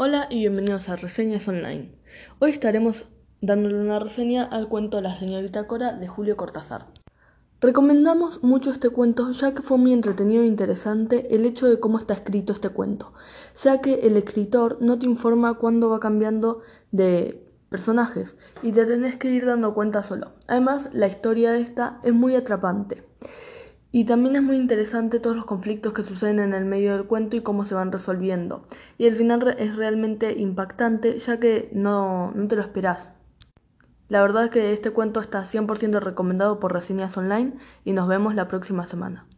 Hola y bienvenidos a Reseñas Online. Hoy estaremos dándole una reseña al cuento La señorita Cora de Julio Cortázar. Recomendamos mucho este cuento ya que fue muy entretenido e interesante el hecho de cómo está escrito este cuento, ya que el escritor no te informa cuándo va cambiando de personajes y te tenés que ir dando cuenta solo. Además, la historia de esta es muy atrapante. Y también es muy interesante todos los conflictos que suceden en el medio del cuento y cómo se van resolviendo. Y el final es realmente impactante ya que no, no te lo esperás. La verdad es que este cuento está 100% recomendado por Reseñas Online y nos vemos la próxima semana.